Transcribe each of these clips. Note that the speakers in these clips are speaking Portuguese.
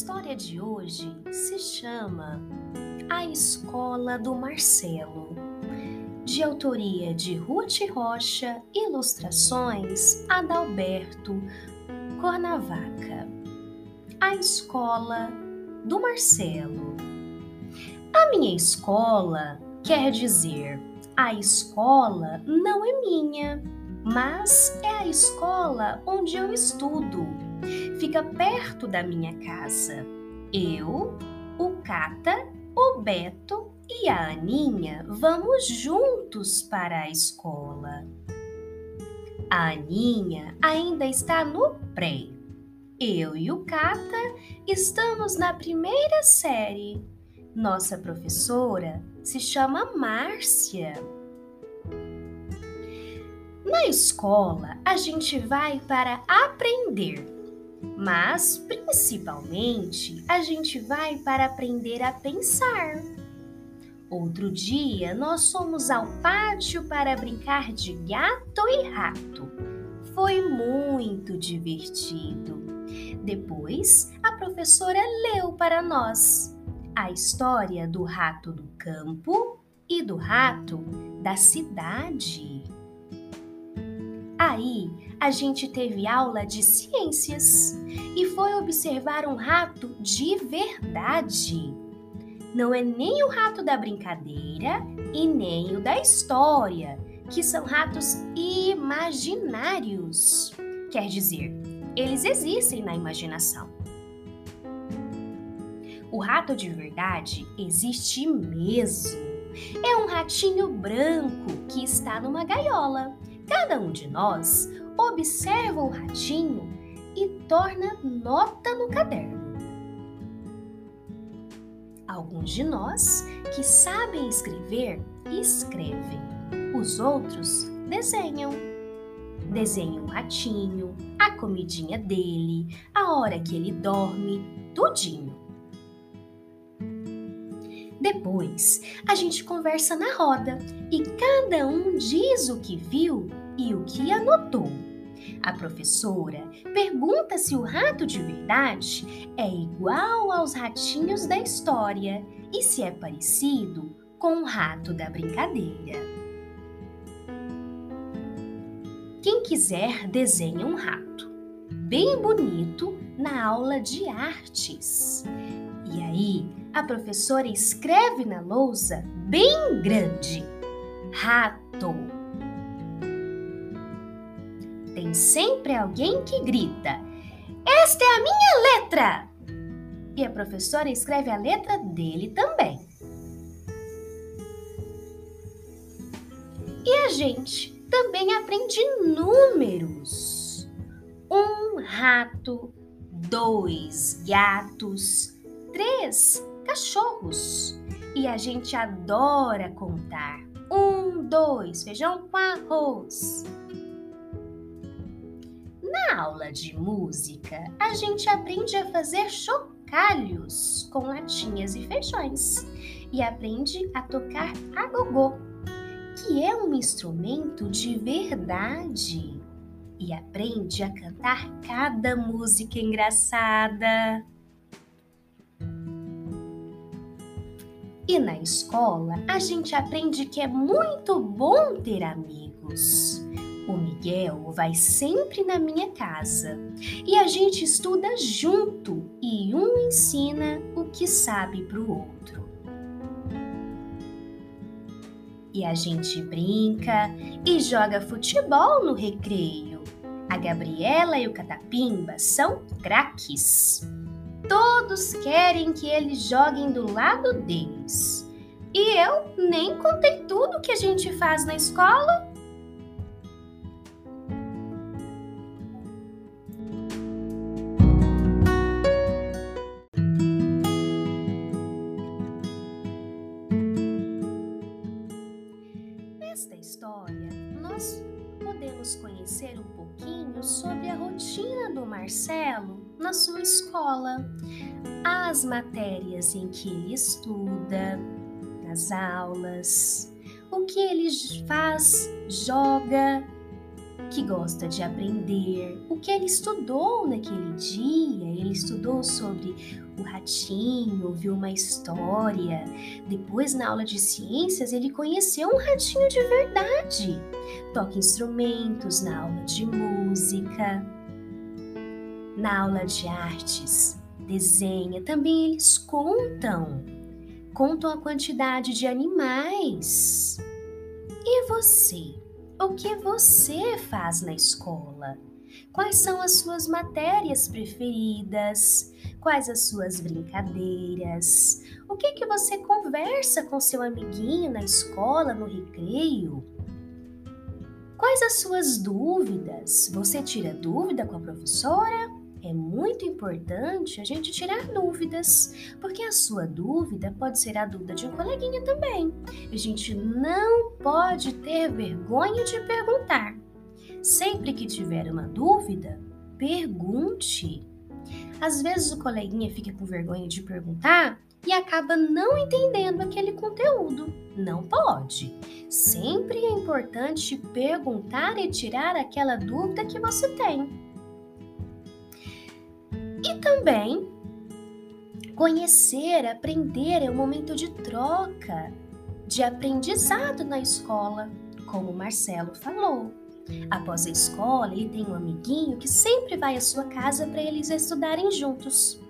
história de hoje se chama A Escola do Marcelo, de autoria de Ruth Rocha, ilustrações Adalberto Cornavaca. A Escola do Marcelo. A minha escola quer dizer a escola não é minha, mas é a escola onde eu estudo fica perto da minha casa. Eu, o Cata, o Beto e a Aninha vamos juntos para a escola. A Aninha ainda está no pré. Eu e o Cata estamos na primeira série. Nossa professora se chama Márcia. Na escola, a gente vai para aprender mas principalmente a gente vai para aprender a pensar. Outro dia nós fomos ao pátio para brincar de gato e rato. Foi muito divertido. Depois a professora leu para nós a história do rato do campo e do rato da cidade. Aí a gente teve aula de ciências e foi observar um rato de verdade. Não é nem o rato da brincadeira e nem o da história, que são ratos imaginários. Quer dizer, eles existem na imaginação. O rato de verdade existe mesmo. É um ratinho branco que está numa gaiola Cada um de nós observa o ratinho e torna nota no caderno. Alguns de nós que sabem escrever, escrevem. Os outros desenham. Desenham o ratinho, a comidinha dele, a hora que ele dorme, tudinho. Depois, a gente conversa na roda e cada um diz o que viu e o que anotou. A professora pergunta se o rato de verdade é igual aos ratinhos da história e se é parecido com o rato da brincadeira. Quem quiser desenha um rato, bem bonito, na aula de artes. E aí, a professora escreve na lousa bem grande: rato sempre alguém que grita: Esta é a minha letra! E a professora escreve a letra dele também. E a gente também aprende números. Um rato, dois gatos, três cachorros. E a gente adora contar. Um, dois, feijão com arroz. Aula de música, a gente aprende a fazer chocalhos com latinhas e feijões e aprende a tocar agogô, que é um instrumento de verdade, e aprende a cantar cada música engraçada. E na escola, a gente aprende que é muito bom ter amigos o Miguel vai sempre na minha casa e a gente estuda junto e um ensina o que sabe para o outro. E a gente brinca e joga futebol no recreio. A Gabriela e o Catapimba são craques. Todos querem que eles joguem do lado deles. E eu nem contei tudo que a gente faz na escola conhecer um pouquinho sobre a rotina do Marcelo na sua escola, as matérias em que ele estuda, nas aulas, o que ele faz, joga que gosta de aprender, o que ele estudou naquele dia. Ele estudou sobre o ratinho, viu uma história. Depois, na aula de ciências, ele conheceu um ratinho de verdade. Toca instrumentos na aula de música. Na aula de artes, desenha. Também eles contam. Contam a quantidade de animais. E você? O que você faz na escola? Quais são as suas matérias preferidas? Quais as suas brincadeiras? O que que você conversa com seu amiguinho na escola, no recreio? Quais as suas dúvidas? Você tira dúvida com a professora? É muito importante a gente tirar dúvidas, porque a sua dúvida pode ser a dúvida de um coleguinha também. A gente não pode ter vergonha de perguntar. Sempre que tiver uma dúvida, pergunte. Às vezes o coleguinha fica com vergonha de perguntar e acaba não entendendo aquele conteúdo. Não pode. Sempre é importante perguntar e tirar aquela dúvida que você tem. E também conhecer, aprender é um momento de troca, de aprendizado na escola, como o Marcelo falou. Após a escola, ele tem um amiguinho que sempre vai à sua casa para eles estudarem juntos.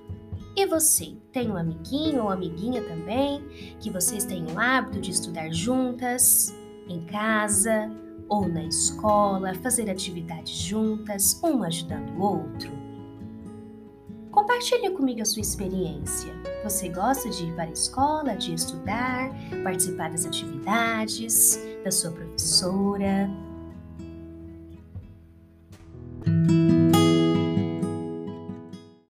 E você, tem um amiguinho ou amiguinha também que vocês têm o hábito de estudar juntas, em casa ou na escola, fazer atividades juntas, um ajudando o outro? Compartilhe comigo a sua experiência. Você gosta de ir para a escola, de estudar, participar das atividades, da sua professora?